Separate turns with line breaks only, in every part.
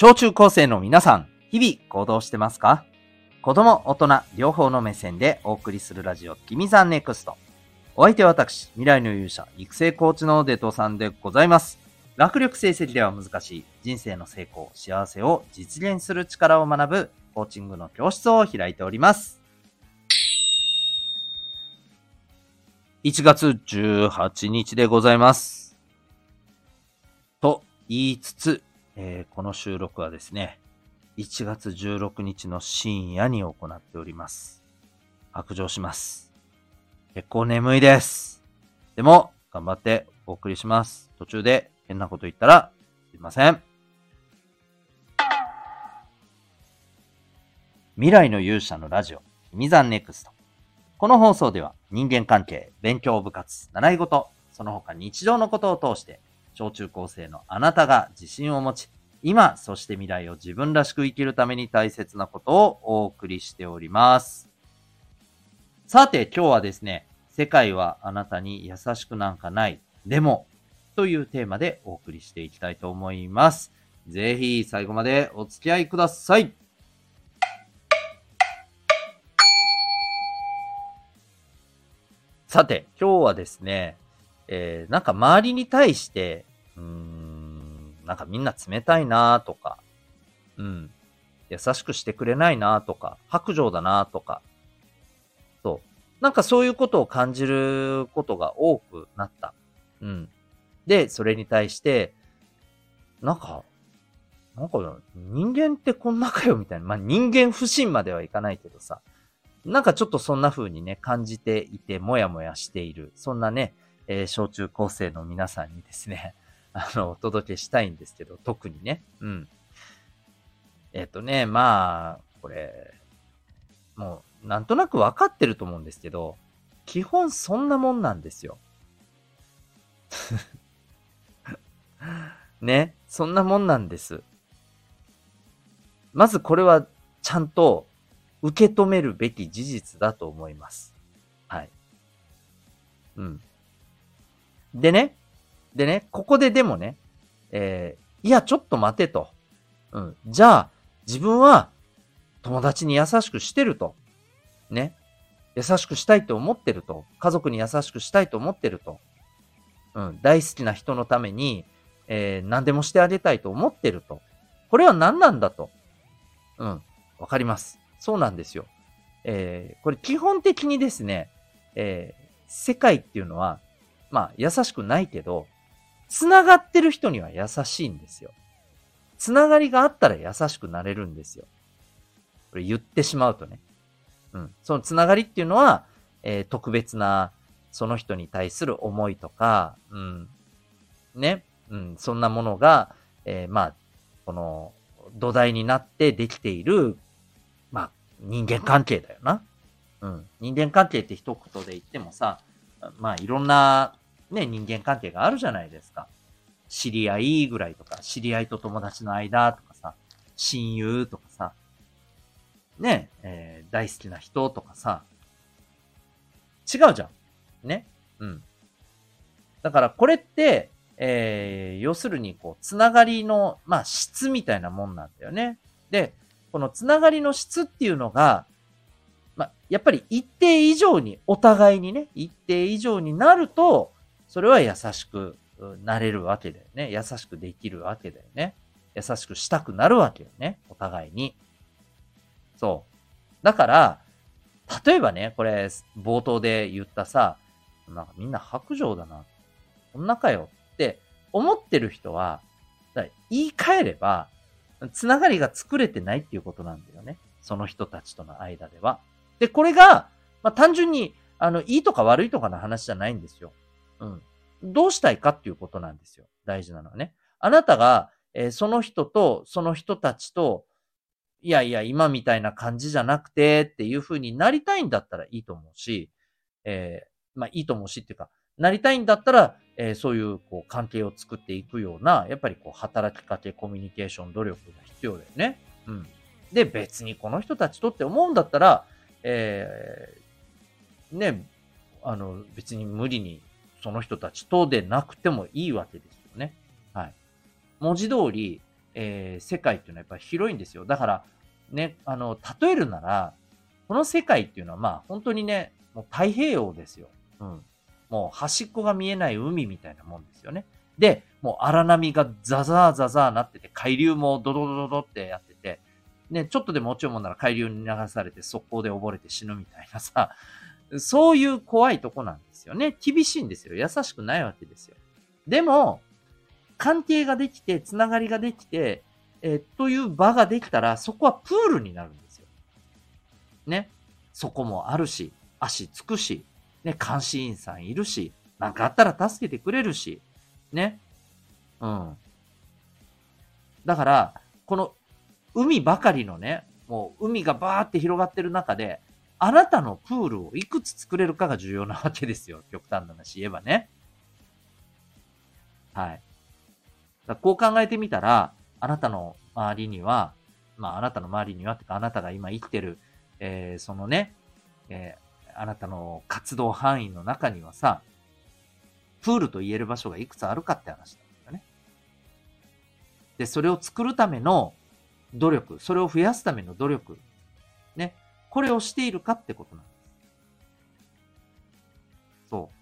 小中高生の皆さん、日々行動してますか？子供、大人、両方の目線でお送りするラジオ、君 the NEXT。お相手は私、未来の勇者、育成コーチのデトさんでございます。学力成績では難しい人生の成功、幸せを実現する力を学ぶコーチングの教室を開いております。1月18日でございます。と言いつつ、えー、この収録はですね、1月16日の深夜に行っております。白状します。結構眠いです。でも、頑張ってお送りします。途中で変なこと言ったら、すいません。未来の勇者のラジオ、君ザンネクスト。この放送では人間関係、勉強部活、習い事、その他日常のことを通して、小中高生のあなたが自信を持ち、今、そして未来を自分らしく生きるために大切なことをお送りしております。さて、今日はですね、世界はあなたに優しくなんかない。でも、というテーマでお送りしていきたいと思います。ぜひ最後までお付き合いください。さて、今日はですね、えー、なんか周りに対して、うーん、なんかみんな冷たいなとか、うん、優しくしてくれないなとか、白状だなとか、そう。なんかそういうことを感じることが多くなった。うん。で、それに対して、なんか、なんか人間ってこんなかよみたいな。まあ人間不信まではいかないけどさ。なんかちょっとそんな風にね、感じていて、もやもやしている。そんなね、えー、小中高生の皆さんにですね、あの、お届けしたいんですけど、特にね。うん。えっ、とね、まあ、これ、もう、なんとなくわかってると思うんですけど、基本そんなもんなんですよ。ね、そんなもんなんです。まずこれはちゃんと受け止めるべき事実だと思います。はい。うん。でね、でね、ここででもね、えー、いや、ちょっと待てと。うん。じゃあ、自分は友達に優しくしてると。ね。優しくしたいと思ってると。家族に優しくしたいと思ってると。うん。大好きな人のために、えー、何でもしてあげたいと思ってると。これは何なんだと。うん。わかります。そうなんですよ。えー、これ基本的にですね、えー、世界っていうのは、まあ優しくないけど、繋がってる人には優しいんですよ。繋がりがあったら優しくなれるんですよ。これ言ってしまうとね。うん。その繋がりっていうのは、えー、特別な、その人に対する思いとか、うん。ね。うん。そんなものが、えー、まあ、この土台になってできているまあ、人間関係だよな。うん。人間関係って一言で言ってもさ、まあ、いろんな、ね、人間関係があるじゃないですか。知り合いぐらいとか、知り合いと友達の間とかさ、親友とかさ、ね、えー、大好きな人とかさ、違うじゃん。ね。うん。だからこれって、えー、要するにこう、つながりの、まあ、質みたいなもんなんだよね。で、このつながりの質っていうのが、まあやっぱり一定以上に、お互いにね、一定以上になると、それは優しくなれるわけだよね。優しくできるわけだよね。優しくしたくなるわけよね。お互いに。そう。だから、例えばね、これ、冒頭で言ったさ、なんかみんな白状だな。こんなかよって思ってる人は、言い換えれば、つながりが作れてないっていうことなんだよね。その人たちとの間では。で、これが、まあ、単純に、あの、いいとか悪いとかの話じゃないんですよ。うん。どうしたいかっていうことなんですよ。大事なのはね。あなたが、えー、その人と、その人たちと、いやいや、今みたいな感じじゃなくてっていう風になりたいんだったらいいと思うし、えー、まあいいと思うしっていうか、なりたいんだったら、えー、そういうこう関係を作っていくような、やっぱりこう働きかけ、コミュニケーション、努力が必要だよね。うん。で、別にこの人たちとって思うんだったら、えー、ね、あの、別に無理にその人たちとでなくてもいいわけですよね。はい。文字通り、えー、世界っていうのはやっぱり広いんですよ。だから、ね、あの、例えるなら、この世界っていうのはまあ本当にね、もう太平洋ですよ。うん。もう端っこが見えない海みたいなもんですよね。で、もう荒波がザザーザザーなってて、海流もドドドドドってやってて、ね、ちょっとでも落ちようもんなら海流に流されて速攻で溺れて死ぬみたいなさ、そういう怖いとこなんですよね。厳しいんですよ。優しくないわけですよ。でも、関係ができて、つながりができて、えー、という場ができたら、そこはプールになるんですよ。ね。そこもあるし、足つくし、ね、監視員さんいるし、なんかあったら助けてくれるし、ね。うん。だから、この海ばかりのね、もう海がバーって広がってる中で、あなたのプールをいくつ作れるかが重要なわけですよ。極端な話言えばね。はい。だこう考えてみたら、あなたの周りには、まああなたの周りには、てかあなたが今生きてる、えー、そのね、えー、あなたの活動範囲の中にはさ、プールと言える場所がいくつあるかって話なんですよね。で、それを作るための努力、それを増やすための努力、これをしているかってことなんです。そう。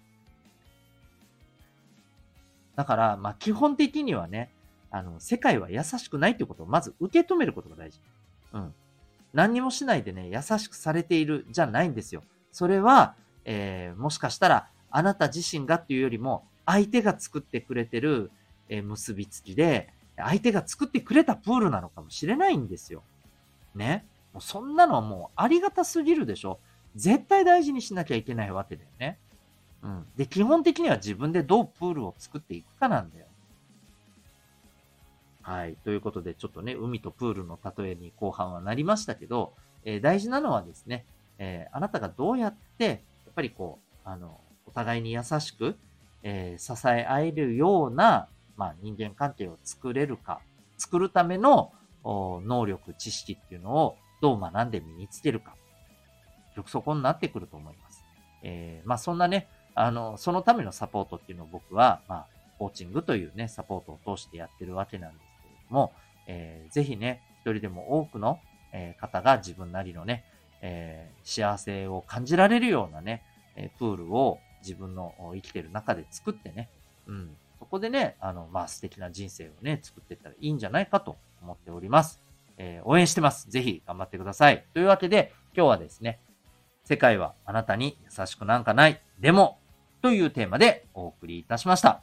だから、まあ、基本的にはね、あの、世界は優しくないってことをまず受け止めることが大事。うん。何にもしないでね、優しくされているじゃないんですよ。それは、えー、もしかしたら、あなた自身がっていうよりも、相手が作ってくれてる、えー、結びつきで、相手が作ってくれたプールなのかもしれないんですよ。ね。もうそんなのはもうありがたすぎるでしょ。絶対大事にしなきゃいけないわけだよね。うん。で、基本的には自分でどうプールを作っていくかなんだよ。はい。ということで、ちょっとね、海とプールの例えに後半はなりましたけど、えー、大事なのはですね、えー、あなたがどうやって、やっぱりこう、あの、お互いに優しく、えー、支え合えるような、まあ、人間関係を作れるか、作るための能力、知識っていうのをどう学んで身につけるか。結局そこになってくると思います。えー、まあそんなね、あの、そのためのサポートっていうのを僕は、まあ、コーチングというね、サポートを通してやってるわけなんですけれども、えー、ぜひね、一人でも多くの、え、方が自分なりのね、えー、幸せを感じられるようなね、えプールを自分の生きてる中で作ってね、うん、そこでね、あの、まあ、素敵な人生をね、作っていったらいいんじゃないかと思っております。えー、応援してます。ぜひ頑張ってください。というわけで、今日はですね、世界はあなたに優しくなんかない。でも、というテーマでお送りいたしました。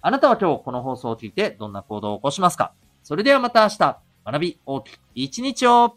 あなたは今日この放送を聞いてどんな行動を起こしますか？それではまた明日、学び大きく一日を